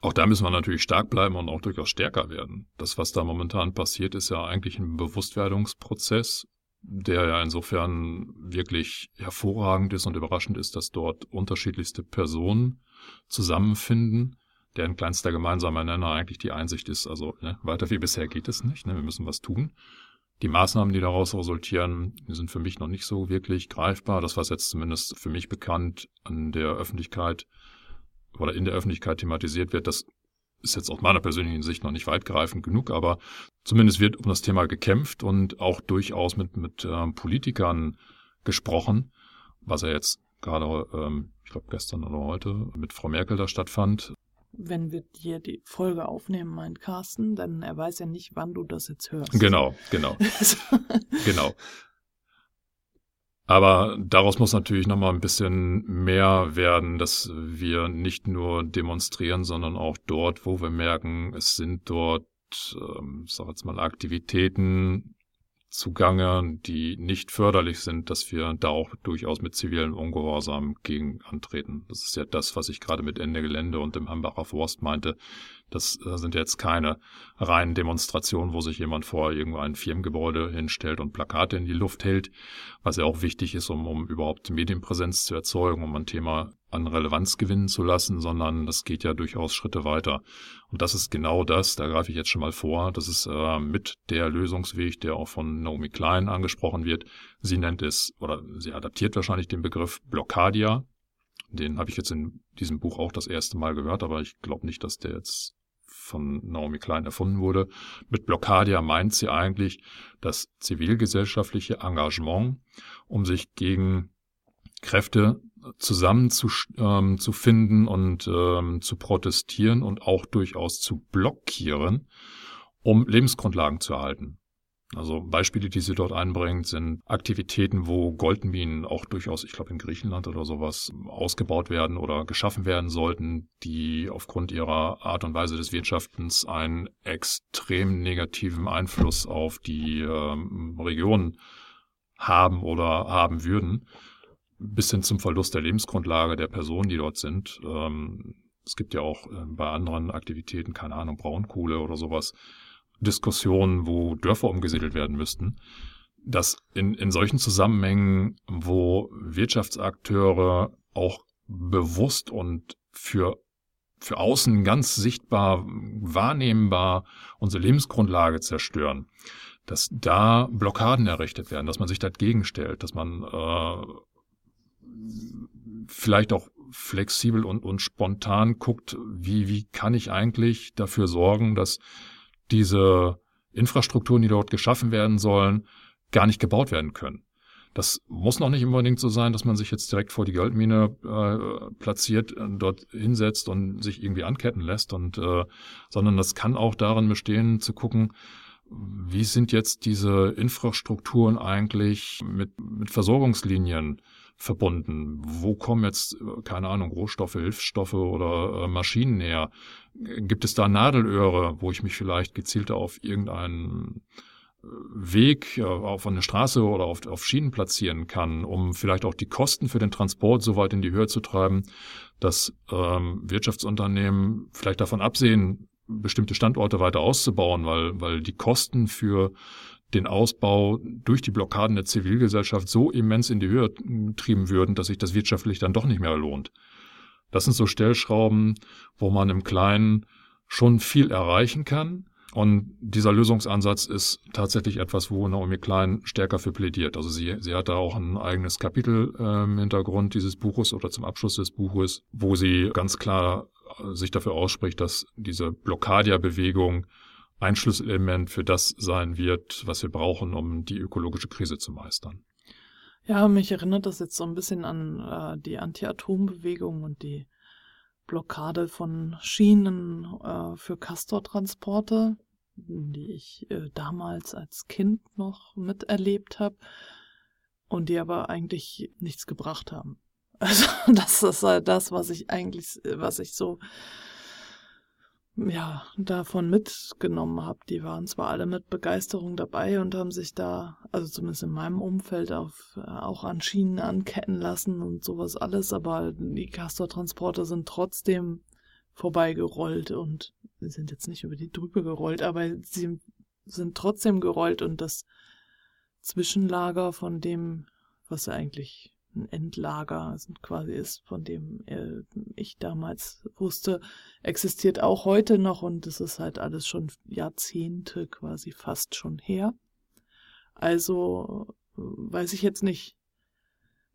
S1: auch da müssen wir natürlich stark bleiben und auch durchaus stärker werden. Das, was da momentan passiert, ist ja eigentlich ein Bewusstwerdungsprozess der ja insofern wirklich hervorragend ist und überraschend ist, dass dort unterschiedlichste Personen zusammenfinden, deren kleinster gemeinsamer Nenner eigentlich die Einsicht ist, also ne, weiter wie bisher geht es nicht, ne, wir müssen was tun. Die Maßnahmen, die daraus resultieren, sind für mich noch nicht so wirklich greifbar. Das, was jetzt zumindest für mich bekannt an der Öffentlichkeit oder in der Öffentlichkeit thematisiert wird, das ist jetzt aus meiner persönlichen Sicht noch nicht weitgreifend genug, aber zumindest wird um das Thema gekämpft und auch durchaus mit, mit ähm, Politikern gesprochen, was ja jetzt gerade, ähm, ich glaube gestern oder heute mit Frau Merkel da stattfand.
S2: Wenn wir hier die Folge aufnehmen, meint Carsten, dann er weiß ja nicht, wann du das jetzt hörst.
S1: Genau, genau. [LAUGHS] genau. Aber daraus muss natürlich nochmal ein bisschen mehr werden, dass wir nicht nur demonstrieren, sondern auch dort, wo wir merken, es sind dort, ähm, sag jetzt mal, Aktivitäten zugange, die nicht förderlich sind, dass wir da auch durchaus mit zivilen Ungehorsam gegen antreten. Das ist ja das, was ich gerade mit Ende Gelände und dem Hambacher Forst meinte. Das sind jetzt keine reinen Demonstrationen, wo sich jemand vor irgendein Firmengebäude hinstellt und Plakate in die Luft hält, was ja auch wichtig ist, um, um überhaupt Medienpräsenz zu erzeugen, um ein Thema an Relevanz gewinnen zu lassen, sondern das geht ja durchaus Schritte weiter. Und das ist genau das, da greife ich jetzt schon mal vor, das ist äh, mit der Lösungsweg, der auch von Naomi Klein angesprochen wird. Sie nennt es, oder sie adaptiert wahrscheinlich den Begriff Blockadia. Den habe ich jetzt in diesem Buch auch das erste Mal gehört, aber ich glaube nicht, dass der jetzt von Naomi Klein erfunden wurde. Mit Blockadia meint sie eigentlich das zivilgesellschaftliche Engagement, um sich gegen Kräfte zusammen zu, ähm, und ähm, zu protestieren und auch durchaus zu blockieren, um Lebensgrundlagen zu erhalten. Also Beispiele, die sie dort einbringt, sind Aktivitäten, wo Goldminen auch durchaus, ich glaube in Griechenland oder sowas, ausgebaut werden oder geschaffen werden sollten, die aufgrund ihrer Art und Weise des Wirtschaftens einen extrem negativen Einfluss auf die ähm, Region haben oder haben würden, bis hin zum Verlust der Lebensgrundlage der Personen, die dort sind. Ähm, es gibt ja auch äh, bei anderen Aktivitäten, keine Ahnung, Braunkohle oder sowas, Diskussionen, wo Dörfer umgesiedelt werden müssten, dass in, in solchen Zusammenhängen, wo Wirtschaftsakteure auch bewusst und für, für außen ganz sichtbar wahrnehmbar unsere Lebensgrundlage zerstören, dass da Blockaden errichtet werden, dass man sich dagegen stellt, dass man äh, vielleicht auch flexibel und, und spontan guckt, wie, wie kann ich eigentlich dafür sorgen, dass diese Infrastrukturen, die dort geschaffen werden sollen, gar nicht gebaut werden können. Das muss noch nicht unbedingt so sein, dass man sich jetzt direkt vor die Goldmine äh, platziert, äh, dort hinsetzt und sich irgendwie anketten lässt, und, äh, sondern das kann auch darin bestehen, zu gucken, wie sind jetzt diese Infrastrukturen eigentlich mit, mit Versorgungslinien verbunden. Wo kommen jetzt, keine Ahnung, Rohstoffe, Hilfsstoffe oder äh, Maschinen her? Gibt es da Nadelöhre, wo ich mich vielleicht gezielter auf irgendeinen äh, Weg auf eine Straße oder auf, auf Schienen platzieren kann, um vielleicht auch die Kosten für den Transport so weit in die Höhe zu treiben, dass ähm, Wirtschaftsunternehmen vielleicht davon absehen, bestimmte Standorte weiter auszubauen, weil, weil die Kosten für den Ausbau durch die Blockaden der Zivilgesellschaft so immens in die Höhe trieben würden, dass sich das wirtschaftlich dann doch nicht mehr lohnt. Das sind so Stellschrauben, wo man im Kleinen schon viel erreichen kann. Und dieser Lösungsansatz ist tatsächlich etwas, wo Naomi Klein stärker für plädiert. Also sie, sie hat da auch ein eigenes Kapitel äh, im Hintergrund dieses Buches oder zum Abschluss des Buches, wo sie ganz klar äh, sich dafür ausspricht, dass diese Blockadia-Bewegung ein Schlüsselelement für das sein wird, was wir brauchen, um die ökologische Krise zu meistern.
S2: Ja, mich erinnert das jetzt so ein bisschen an äh, die Anti-Atom-Bewegung und die Blockade von Schienen äh, für Castortransporte, die ich äh, damals als Kind noch miterlebt habe und die aber eigentlich nichts gebracht haben. [LAUGHS] Also das ist halt das, was ich eigentlich, was ich so ja, davon mitgenommen habe. Die waren zwar alle mit Begeisterung dabei und haben sich da, also zumindest in meinem Umfeld, auf, äh, auch an Schienen anketten lassen und sowas alles, aber die Castor-Transporter sind trotzdem vorbeigerollt und sind jetzt nicht über die Drübe gerollt, aber sie sind trotzdem gerollt und das Zwischenlager von dem, was eigentlich ein Endlager quasi ist, von dem äh, ich damals wusste, existiert auch heute noch und es ist halt alles schon Jahrzehnte quasi fast schon her. Also weiß ich jetzt nicht,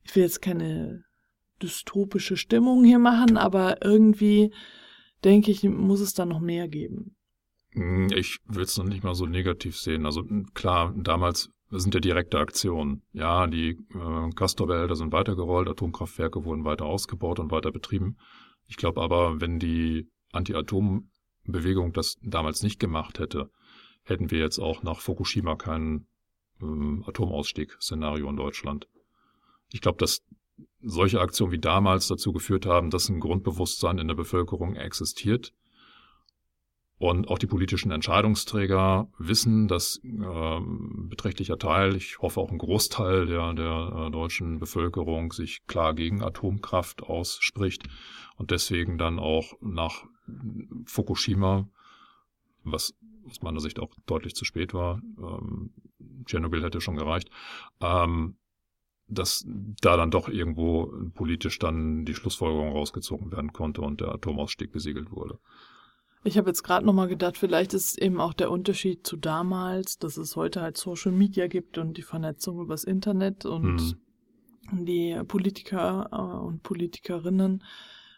S2: ich will jetzt keine dystopische Stimmung hier machen, aber irgendwie denke ich, muss es da noch mehr geben.
S1: Hm, ich will es noch nicht mal so negativ sehen. Also klar, damals sind ja direkte Aktionen. Ja, die äh, Castor-Behälter sind weitergerollt, Atomkraftwerke wurden weiter ausgebaut und weiter betrieben. Ich glaube aber, wenn die Anti-Atom-Bewegung das damals nicht gemacht hätte, hätten wir jetzt auch nach Fukushima kein ähm, Atomausstieg-Szenario in Deutschland. Ich glaube, dass solche Aktionen wie damals dazu geführt haben, dass ein Grundbewusstsein in der Bevölkerung existiert, und auch die politischen Entscheidungsträger wissen, dass äh, beträchtlicher Teil, ich hoffe auch ein Großteil der, der äh, deutschen Bevölkerung sich klar gegen Atomkraft ausspricht und deswegen dann auch nach Fukushima, was aus meiner Sicht auch deutlich zu spät war, ähm, Tschernobyl hätte schon gereicht, ähm, dass da dann doch irgendwo politisch dann die Schlussfolgerung rausgezogen werden konnte und der Atomausstieg besiegelt wurde.
S2: Ich habe jetzt gerade nochmal gedacht, vielleicht ist eben auch der Unterschied zu damals, dass es heute halt Social Media gibt und die Vernetzung übers Internet und mhm. die Politiker äh, und Politikerinnen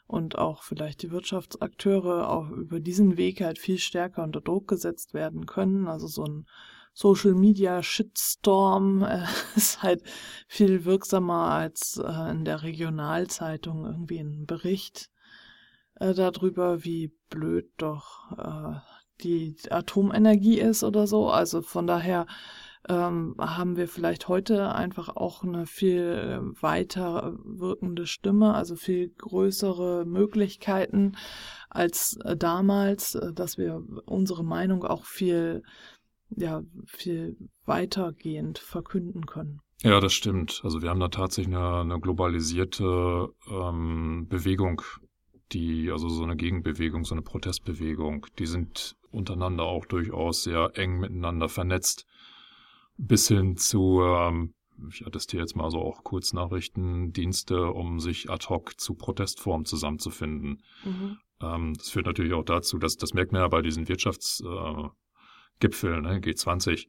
S2: und auch vielleicht die Wirtschaftsakteure auch über diesen Weg halt viel stärker unter Druck gesetzt werden können. Also so ein Social Media Shitstorm [LAUGHS] äh, ist halt viel wirksamer als äh, in der Regionalzeitung irgendwie ein Bericht äh, darüber, wie blöd doch äh, die Atomenergie ist oder so. Also von daher ähm, haben wir vielleicht heute einfach auch eine viel äh, weiter wirkende Stimme, also viel größere Möglichkeiten als äh, damals, äh, dass wir unsere Meinung auch viel, ja, viel weitergehend verkünden können.
S1: Ja, das stimmt. Also wir haben da tatsächlich eine, eine globalisierte ähm, Bewegung die, also so eine Gegenbewegung, so eine Protestbewegung, die sind untereinander auch durchaus sehr eng miteinander vernetzt. Bis hin zu, ähm, ich attestiere jetzt mal so auch Kurznachrichtendienste, um sich ad hoc zu Protestformen zusammenzufinden. Mhm. Ähm, das führt natürlich auch dazu, dass das merkt man ja bei diesen Wirtschaftsgipfeln, äh, ne, G20,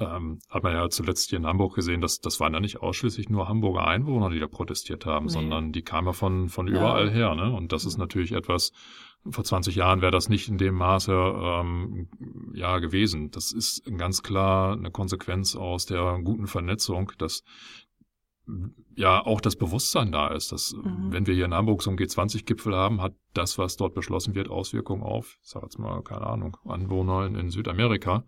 S1: ähm, hat man ja zuletzt hier in Hamburg gesehen, dass das waren ja nicht ausschließlich nur Hamburger Einwohner, die da protestiert haben, nee. sondern die kamen ja von, von überall ja. her. Ne? Und das ist natürlich etwas, vor 20 Jahren wäre das nicht in dem Maße ähm, ja gewesen. Das ist ganz klar eine Konsequenz aus der guten Vernetzung, dass ja auch das Bewusstsein da ist, dass mhm. wenn wir hier in Hamburg so einen G20-Gipfel haben, hat das, was dort beschlossen wird, Auswirkungen auf, ich sag jetzt mal, keine Ahnung, Anwohner in, in Südamerika.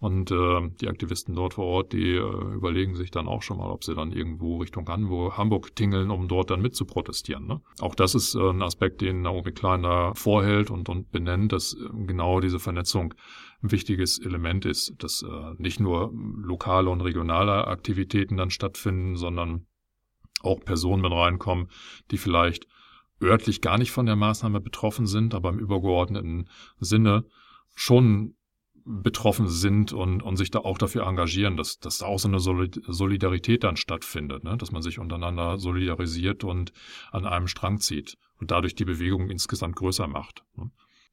S1: Und äh, die Aktivisten dort vor Ort, die äh, überlegen sich dann auch schon mal, ob sie dann irgendwo Richtung Hamburg, tingeln, um dort dann mit zu protestieren. Ne? Auch das ist äh, ein Aspekt, den Naomi Klein da vorhält und, und benennt, dass äh, genau diese Vernetzung ein wichtiges Element ist, dass äh, nicht nur lokale und regionale Aktivitäten dann stattfinden, sondern auch Personen mit reinkommen, die vielleicht örtlich gar nicht von der Maßnahme betroffen sind, aber im übergeordneten Sinne schon betroffen sind und, und sich da auch dafür engagieren, dass, dass da auch so eine Solidarität dann stattfindet, ne? dass man sich untereinander solidarisiert und an einem Strang zieht und dadurch die Bewegung insgesamt größer macht. Ne?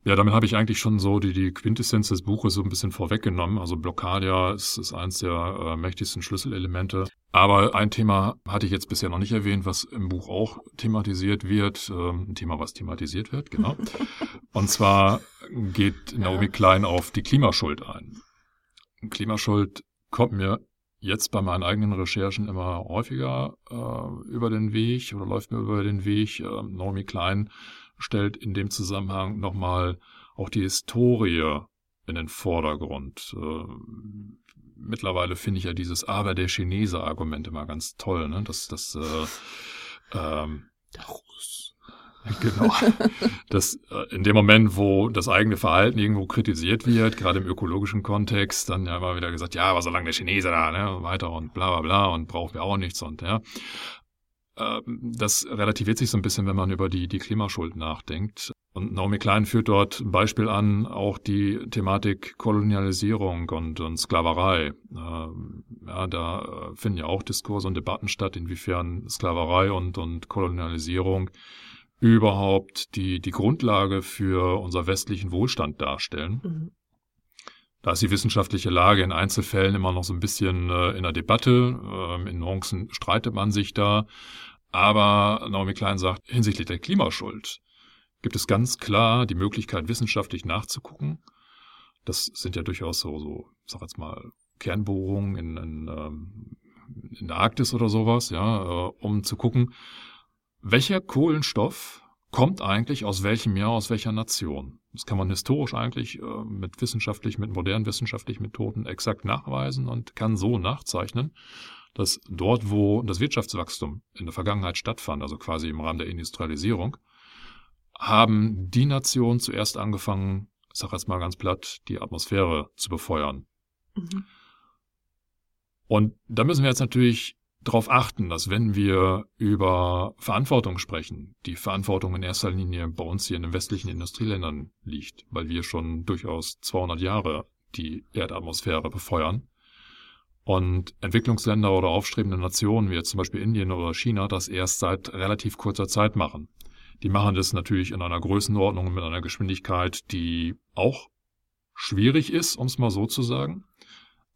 S1: Ja, damit habe ich eigentlich schon so die, die Quintessenz des Buches so ein bisschen vorweggenommen. Also Blockadia ist, ist eins der äh, mächtigsten Schlüsselelemente. Aber ein Thema hatte ich jetzt bisher noch nicht erwähnt, was im Buch auch thematisiert wird. Ähm, ein Thema, was thematisiert wird, genau. [LAUGHS] Und zwar geht Naomi Klein auf die Klimaschuld ein. Klimaschuld kommt mir jetzt bei meinen eigenen Recherchen immer häufiger äh, über den Weg oder läuft mir über den Weg. Äh, Naomi Klein stellt in dem Zusammenhang nochmal auch die Historie in den Vordergrund. Äh, mittlerweile finde ich ja dieses Aber der Chinese-Argument immer ganz toll, ne? Das, das, äh, ähm, der Russ. [LAUGHS] Genau. Das, äh, in dem Moment, wo das eigene Verhalten irgendwo kritisiert wird, gerade im ökologischen Kontext, dann ja immer wieder gesagt, ja, aber solange der Chinese da, ne, weiter und bla bla bla und brauchen wir auch nichts und ja. Ähm, das relativiert sich so ein bisschen, wenn man über die, die Klimaschuld nachdenkt. Und Naomi Klein führt dort ein Beispiel an, auch die Thematik Kolonialisierung und, und Sklaverei. Ähm, ja, da äh, finden ja auch Diskurse und Debatten statt, inwiefern Sklaverei und, und Kolonialisierung überhaupt die, die Grundlage für unser westlichen Wohlstand darstellen. Mhm. Da ist die wissenschaftliche Lage in Einzelfällen immer noch so ein bisschen äh, in der Debatte. Ähm, in Nuancen streitet man sich da. Aber Naomi Klein sagt, hinsichtlich der Klimaschuld gibt es ganz klar die Möglichkeit, wissenschaftlich nachzugucken. Das sind ja durchaus so, so ich sag jetzt mal, Kernbohrungen in, in, ähm, in der Arktis oder sowas, ja, äh, um zu gucken, welcher Kohlenstoff kommt eigentlich aus welchem Meer, aus welcher Nation. Das kann man historisch eigentlich äh, mit wissenschaftlich, mit modernen wissenschaftlichen Methoden exakt nachweisen und kann so nachzeichnen, dass dort, wo das Wirtschaftswachstum in der Vergangenheit stattfand, also quasi im Rahmen der Industrialisierung, haben die Nationen zuerst angefangen, ich sage jetzt mal ganz platt, die Atmosphäre zu befeuern. Mhm. Und da müssen wir jetzt natürlich darauf achten, dass wenn wir über Verantwortung sprechen, die Verantwortung in erster Linie bei uns hier in den westlichen Industrieländern liegt, weil wir schon durchaus 200 Jahre die Erdatmosphäre befeuern und Entwicklungsländer oder aufstrebende Nationen wie jetzt zum Beispiel Indien oder China das erst seit relativ kurzer Zeit machen. Die machen das natürlich in einer Größenordnung und mit einer Geschwindigkeit, die auch schwierig ist, um es mal so zu sagen.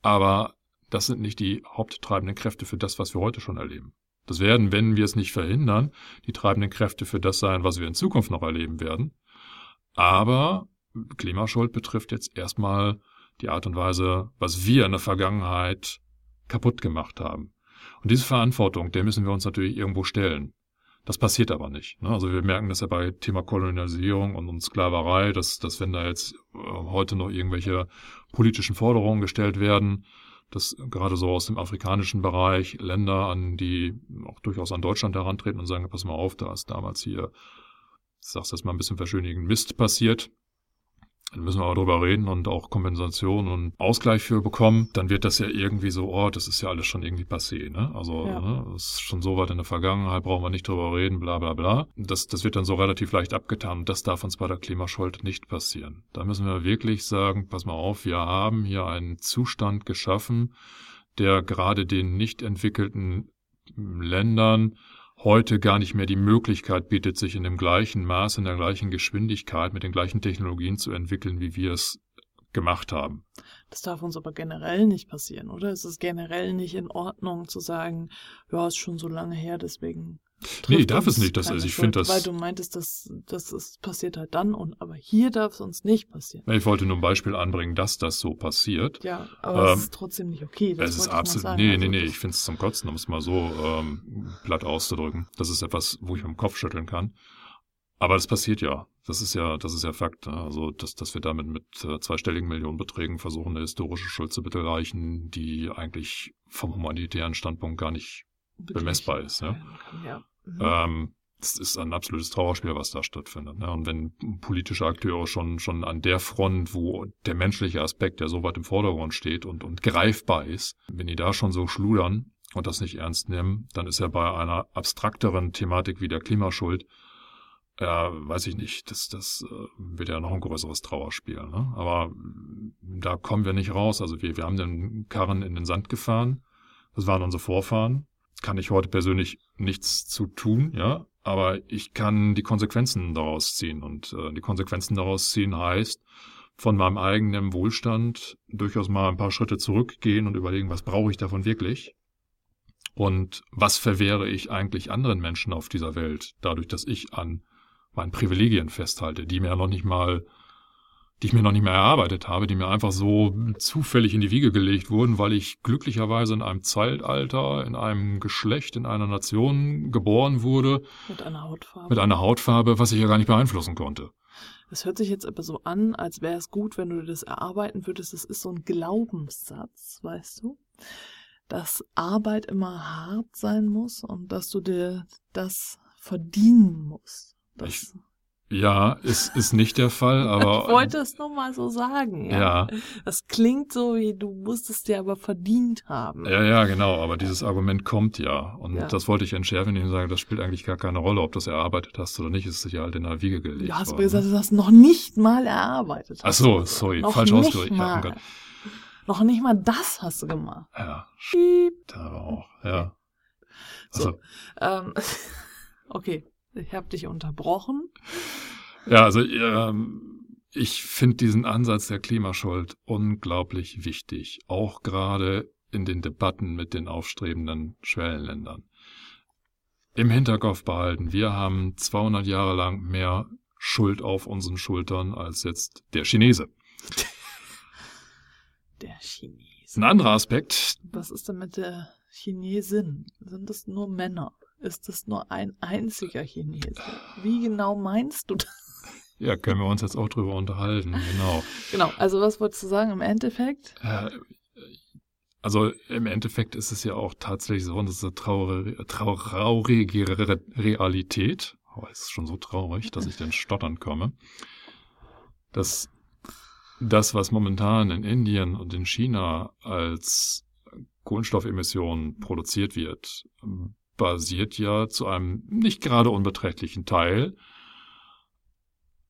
S1: Aber das sind nicht die haupttreibenden Kräfte für das, was wir heute schon erleben. Das werden, wenn wir es nicht verhindern, die treibenden Kräfte für das sein, was wir in Zukunft noch erleben werden. Aber Klimaschuld betrifft jetzt erstmal die Art und Weise, was wir in der Vergangenheit kaputt gemacht haben. Und diese Verantwortung, der müssen wir uns natürlich irgendwo stellen. Das passiert aber nicht. Ne? Also wir merken das ja bei Thema Kolonialisierung und, Sklaverei, dass, dass wenn da jetzt äh, heute noch irgendwelche politischen Forderungen gestellt werden, dass gerade so aus dem afrikanischen Bereich Länder an die auch durchaus an Deutschland herantreten und sagen, pass mal auf, da ist damals hier, ich sag's jetzt mal ein bisschen verschönigend, Mist passiert. Dann müssen wir aber drüber reden und auch Kompensation und Ausgleich für bekommen. Dann wird das ja irgendwie so, oh, das ist ja alles schon irgendwie passé, ne? Also, ja. ne, das ist schon so weit in der Vergangenheit, brauchen wir nicht drüber reden, bla, bla, bla. Das, das wird dann so relativ leicht abgetan. Das darf uns bei der Klimaschuld nicht passieren. Da müssen wir wirklich sagen, pass mal auf, wir haben hier einen Zustand geschaffen, der gerade den nicht entwickelten Ländern heute gar nicht mehr die Möglichkeit bietet, sich in dem gleichen Maß, in der gleichen Geschwindigkeit, mit den gleichen Technologien zu entwickeln, wie wir es gemacht haben.
S2: Das darf uns aber generell nicht passieren, oder? Es ist generell nicht in Ordnung zu sagen, ja, ist schon so lange her, deswegen
S1: Nee, darf es nicht. Das, also ich finde das.
S2: Weil du meintest, dass das ist, passiert halt dann und aber hier darf es uns nicht passieren.
S1: Ich wollte nur ein Beispiel anbringen, dass das so passiert.
S2: Ja, aber ähm, es ist trotzdem nicht okay.
S1: Das es ist absolut. Nee, nee, also nee. Ich finde es zum Kotzen, um es mal so ähm, platt auszudrücken. Das ist etwas, wo ich mit dem Kopf schütteln kann. Aber das passiert ja. Das ist ja, das ist ja Fakt. Ne? Also, dass, dass wir damit mit äh, zweistelligen Millionenbeträgen versuchen, eine historische Schuld zu begleichen, die eigentlich vom humanitären Standpunkt gar nicht bemessbar ist. Ja? ja. Mhm. Ähm, es ist ein absolutes Trauerspiel, was da stattfindet. Ne? Und wenn politische Akteure schon, schon an der Front, wo der menschliche Aspekt, der so weit im Vordergrund steht und, und greifbar ist, wenn die da schon so schludern und das nicht ernst nehmen, dann ist ja bei einer abstrakteren Thematik wie der Klimaschuld ja, weiß ich nicht, das, das äh, wird ja noch ein größeres Trauerspiel. Ne? Aber da kommen wir nicht raus. Also wir, wir haben den Karren in den Sand gefahren. Das waren unsere Vorfahren. Kann ich heute persönlich nichts zu tun, ja. Aber ich kann die Konsequenzen daraus ziehen. Und äh, die Konsequenzen daraus ziehen heißt, von meinem eigenen Wohlstand durchaus mal ein paar Schritte zurückgehen und überlegen, was brauche ich davon wirklich? Und was verwehre ich eigentlich anderen Menschen auf dieser Welt, dadurch, dass ich an meinen Privilegien festhalte, die mir noch nicht mal, die ich mir noch nicht mehr erarbeitet habe, die mir einfach so zufällig in die Wiege gelegt wurden, weil ich glücklicherweise in einem Zeitalter, in einem Geschlecht, in einer Nation geboren wurde.
S2: Mit einer Hautfarbe.
S1: Mit einer Hautfarbe, was ich ja gar nicht beeinflussen konnte.
S2: Das hört sich jetzt aber so an, als wäre es gut, wenn du das erarbeiten würdest. Das ist so ein Glaubenssatz, weißt du? Dass Arbeit immer hart sein muss und dass du dir das verdienen musst.
S1: Ich, ja, ist, ist nicht der Fall, [LAUGHS] aber.
S2: ich wollte es nur mal so sagen. Ja. ja. Das klingt so, wie du musstest dir aber verdient haben.
S1: Ja, ja, genau. Aber dieses Argument kommt ja. Und ja. das wollte ich entschärfen, indem ich sage, das spielt eigentlich gar keine Rolle, ob du es erarbeitet hast oder nicht. Es ist ja halt in der Wiege gelegt.
S2: Du hast aber gesagt, du hast noch nicht mal erarbeitet.
S1: Ach so, sorry, noch falsch ausgedrückt. Ja, oh
S2: noch nicht mal das hast du gemacht.
S1: Ja. Schieb. Aber auch, ja.
S2: Also. So, ähm, [LAUGHS] okay. Ich habe dich unterbrochen.
S1: Ja, also ähm, ich finde diesen Ansatz der Klimaschuld unglaublich wichtig, auch gerade in den Debatten mit den aufstrebenden Schwellenländern. Im Hinterkopf behalten, wir haben 200 Jahre lang mehr Schuld auf unseren Schultern als jetzt der Chinese. [LAUGHS]
S2: Der Chinese.
S1: Ein anderer Aspekt.
S2: Was ist denn mit der Chinesin? Sind das nur Männer? ist es nur ein einziger Chinese. Wie genau meinst du das?
S1: Ja, können wir uns jetzt auch drüber unterhalten, genau. [LAUGHS]
S2: Genau, also was wolltest du sagen im Endeffekt? Äh,
S1: also im Endeffekt ist es ja auch tatsächlich so, und das ist eine traurige, traurige Realität. Oh, es ist schon so traurig, dass ich den Stottern komme. Dass das, was momentan in Indien und in China als Kohlenstoffemissionen produziert wird, basiert ja zu einem nicht gerade unbeträchtlichen Teil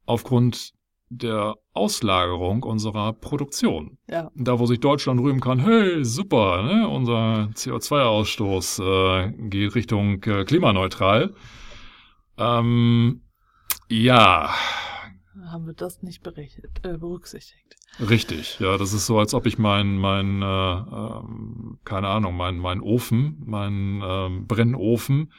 S1: aufgrund der Auslagerung unserer Produktion.
S2: Ja.
S1: Da, wo sich Deutschland rühmen kann, hey, super, ne? unser CO2-Ausstoß äh, geht Richtung äh, klimaneutral. Ähm, ja.
S2: Haben wir das nicht äh, berücksichtigt.
S1: Richtig, ja, das ist so, als ob ich mein, mein, äh, äh, keine Ahnung, mein, mein Ofen, mein äh, Brennofen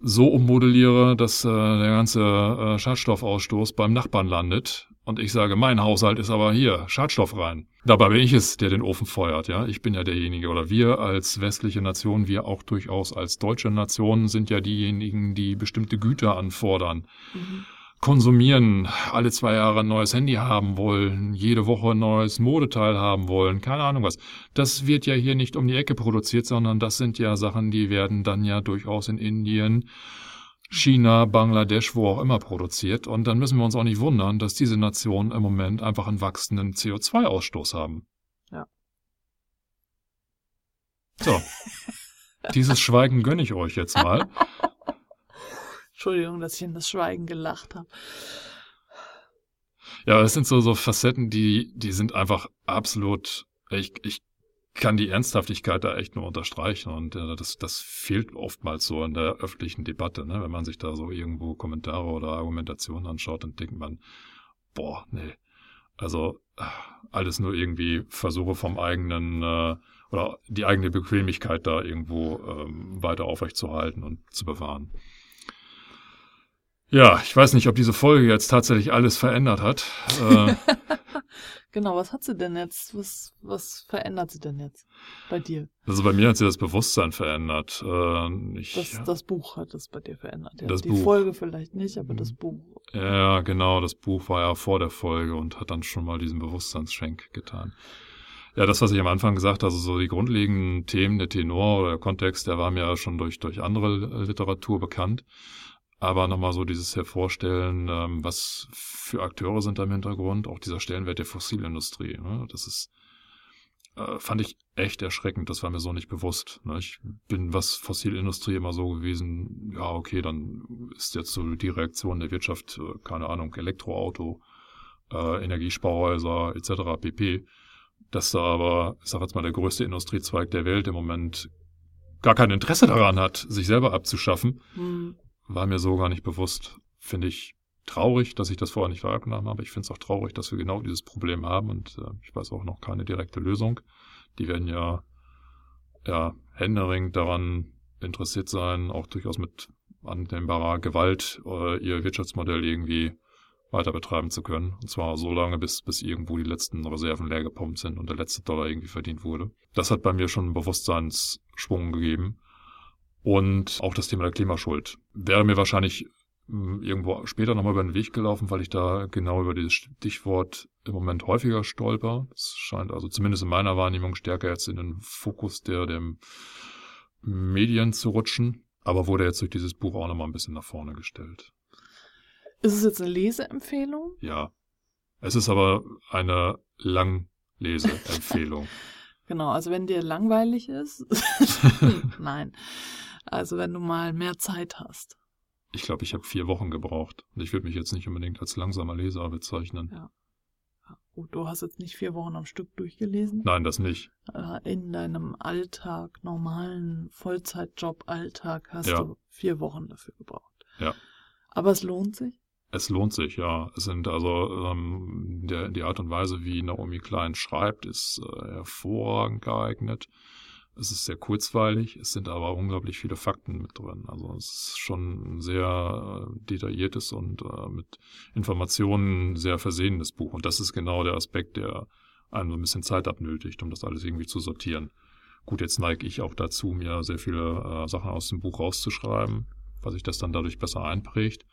S1: so ummodelliere, dass äh, der ganze äh, Schadstoffausstoß beim Nachbarn landet und ich sage, mein Haushalt ist aber hier, Schadstoff rein. Dabei bin ich es, der den Ofen feuert, ja. Ich bin ja derjenige oder wir als westliche Nation, wir auch durchaus als deutsche Nation sind ja diejenigen, die bestimmte Güter anfordern. Mhm konsumieren, alle zwei Jahre ein neues Handy haben wollen, jede Woche ein neues Modeteil haben wollen, keine Ahnung was. Das wird ja hier nicht um die Ecke produziert, sondern das sind ja Sachen, die werden dann ja durchaus in Indien, China, Bangladesch, wo auch immer produziert. Und dann müssen wir uns auch nicht wundern, dass diese Nationen im Moment einfach einen wachsenden CO2-Ausstoß haben.
S2: Ja.
S1: So. Dieses Schweigen gönne ich euch jetzt mal. [LAUGHS]
S2: Entschuldigung, dass ich in das Schweigen gelacht habe.
S1: Ja, das sind so, so Facetten, die, die sind einfach absolut, ich, ich kann die Ernsthaftigkeit da echt nur unterstreichen und äh, das, das fehlt oftmals so in der öffentlichen Debatte, ne? Wenn man sich da so irgendwo Kommentare oder Argumentationen anschaut, dann denkt man, boah, nee. Also alles nur irgendwie Versuche vom eigenen äh, oder die eigene Bequemlichkeit da irgendwo ähm, weiter aufrechtzuerhalten und zu bewahren. Ja, ich weiß nicht, ob diese Folge jetzt tatsächlich alles verändert hat. Äh, [LAUGHS]
S2: Genau, was hat sie denn jetzt? Was, was verändert sie denn jetzt bei dir?
S1: Also bei mir hat sie das Bewusstsein verändert. Äh, ich,
S2: Das, das Buch hat es bei dir verändert. Ja.
S1: Das
S2: Die
S1: Buch.
S2: Folge vielleicht nicht, aber das Buch.
S1: Ja, genau, das Buch war ja vor der Folge und hat dann schon mal diesen Bewusstseinsschenk getan. Ja, das, was ich am Anfang gesagt habe, also so die grundlegenden Themen, der Tenor oder der Kontext, der war mir ja schon durch, durch andere Literatur bekannt. Aber nochmal so dieses Hervorstellen, ähm, was für Akteure sind da im Hintergrund, auch dieser Stellenwert der Fossilindustrie. Ne? Das ist, äh, fand ich echt erschreckend, das war mir so nicht bewusst. Ne? Ich bin, was Fossilindustrie immer so gewesen, ja, okay, dann ist jetzt so die Reaktion der Wirtschaft, äh, keine Ahnung, Elektroauto, äh, Energiesparhäuser etc. pp. Dass da aber, ich sag jetzt mal, der größte Industriezweig der Welt im Moment gar kein Interesse daran hat, sich selber abzuschaffen,
S2: Hm.
S1: War mir so gar nicht bewusst. Finde ich traurig, dass ich das vorher nicht wahrgenommen habe. Ich finde es auch traurig, dass wir genau dieses Problem haben und äh, ich weiß auch noch keine direkte Lösung. Die werden ja, ja händeringend daran interessiert sein, auch durchaus mit annehmbarer Gewalt äh, ihr Wirtschaftsmodell irgendwie weiter betreiben zu können. Und zwar so lange, bis, bis irgendwo die letzten Reserven leer gepumpt sind und der letzte Dollar irgendwie verdient wurde. Das hat bei mir schon einen Bewusstseinsschwung gegeben. Und auch das Thema der Klimaschuld wäre mir wahrscheinlich mh, irgendwo später nochmal über den Weg gelaufen, weil ich da genau über dieses Stichwort im Moment häufiger stolper. Es scheint also zumindest in meiner Wahrnehmung stärker jetzt in den Fokus der, der Medien zu rutschen. Aber wurde jetzt durch dieses Buch auch nochmal ein bisschen nach vorne gestellt.
S2: Ist es jetzt eine Leseempfehlung?
S1: Ja. Es ist aber eine Langleseempfehlung. [LAUGHS]
S2: Genau, also wenn dir langweilig ist. [LAUGHS] [LAUGHS] Nein. Also wenn du mal mehr Zeit hast.
S1: ich glaube, ich habe vier Wochen gebraucht. Und ich würde mich jetzt nicht unbedingt als langsamer Leser bezeichnen.
S2: Ja, Gut, du hast jetzt nicht vier Wochen am Stück durchgelesen.
S1: Nein, das nicht.
S2: Äh, In deinem Alltag, normalen Vollzeitjob-Alltag hast
S1: Ja.
S2: du vier Wochen dafür gebraucht.
S1: Ja.
S2: Aber es lohnt sich.
S1: Es lohnt sich, ja. Es sind also ähm, der, die Art und Weise, wie Naomi Klein schreibt, ist äh, hervorragend geeignet. Es ist sehr kurzweilig, es sind aber unglaublich viele Fakten mit drin. Also es ist schon ein sehr äh, detailliertes und äh, mit Informationen sehr versehenes Buch. Und das ist genau der Aspekt, der einem so ein bisschen Zeit abnötigt, um das alles irgendwie zu sortieren. Gut, jetzt neige ich auch dazu, mir sehr viele äh, Sachen aus dem Buch rauszuschreiben, weil sich das dann dadurch besser einprägt.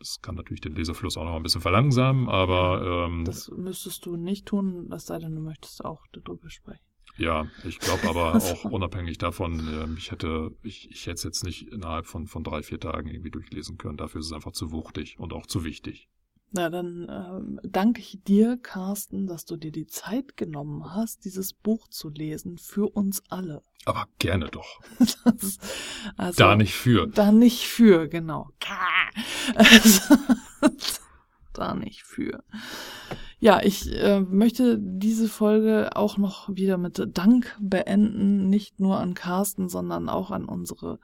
S1: Das kann natürlich den Lesefluss auch noch ein bisschen verlangsamen, aber ähm,
S2: Das müsstest du nicht tun, es sei denn, du möchtest auch darüber sprechen.
S1: Ja, ich glaube aber [LAUGHS] auch unabhängig davon, ähm, ich hätte, ich, ich hätte es jetzt nicht innerhalb von, von drei, vier Tagen irgendwie durchlesen können. Dafür ist es einfach zu wuchtig und auch zu wichtig.
S2: Na, dann ähm, danke ich dir, Carsten, dass du dir die Zeit genommen hast, dieses Buch zu lesen für uns alle.
S1: Aber gerne doch. [LAUGHS]
S2: Das, also,
S1: Da nicht für.
S2: Da nicht für, genau. [LAUGHS] Also, da nicht für. Ja, ich äh, möchte diese Folge auch noch wieder mit Dank beenden, nicht nur an Carsten, sondern auch an unsere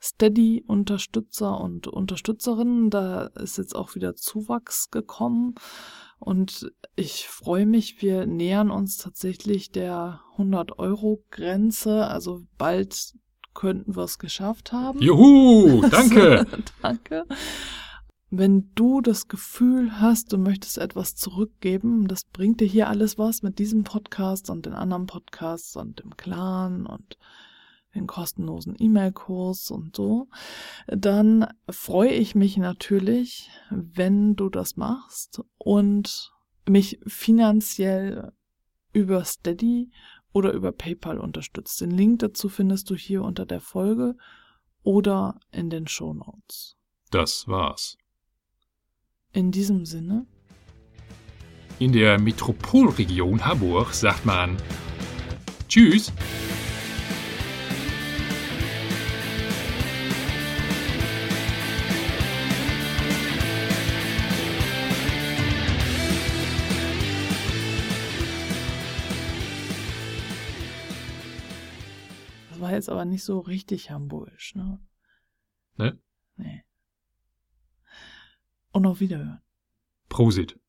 S2: Steady-Unterstützer und Unterstützerinnen. Da ist jetzt auch wieder Zuwachs gekommen und ich freue mich, wir nähern uns tatsächlich der 100-Euro-Grenze, also bald könnten wir es geschafft haben.
S1: Juhu, [LAUGHS] danke.
S2: Danke. Wenn du das Gefühl hast, du möchtest etwas zurückgeben, das bringt dir hier alles was mit diesem Podcast und den anderen Podcasts und dem Clan und den kostenlosen E-Mail-Kurs und so, dann freue ich mich natürlich, wenn du das machst und mich finanziell über Steady oder über PayPal unterstützt. Den Link dazu findest du hier unter der Folge oder in den Show Notes.
S1: Das war's.
S2: In diesem Sinne,
S1: In der Metropolregion Hamburg sagt man Tschüss.
S2: das war jetzt aber nicht so richtig hamburgisch, ne?
S1: Ne?
S2: Nee. Und auf Wiederhören.
S1: Prosit.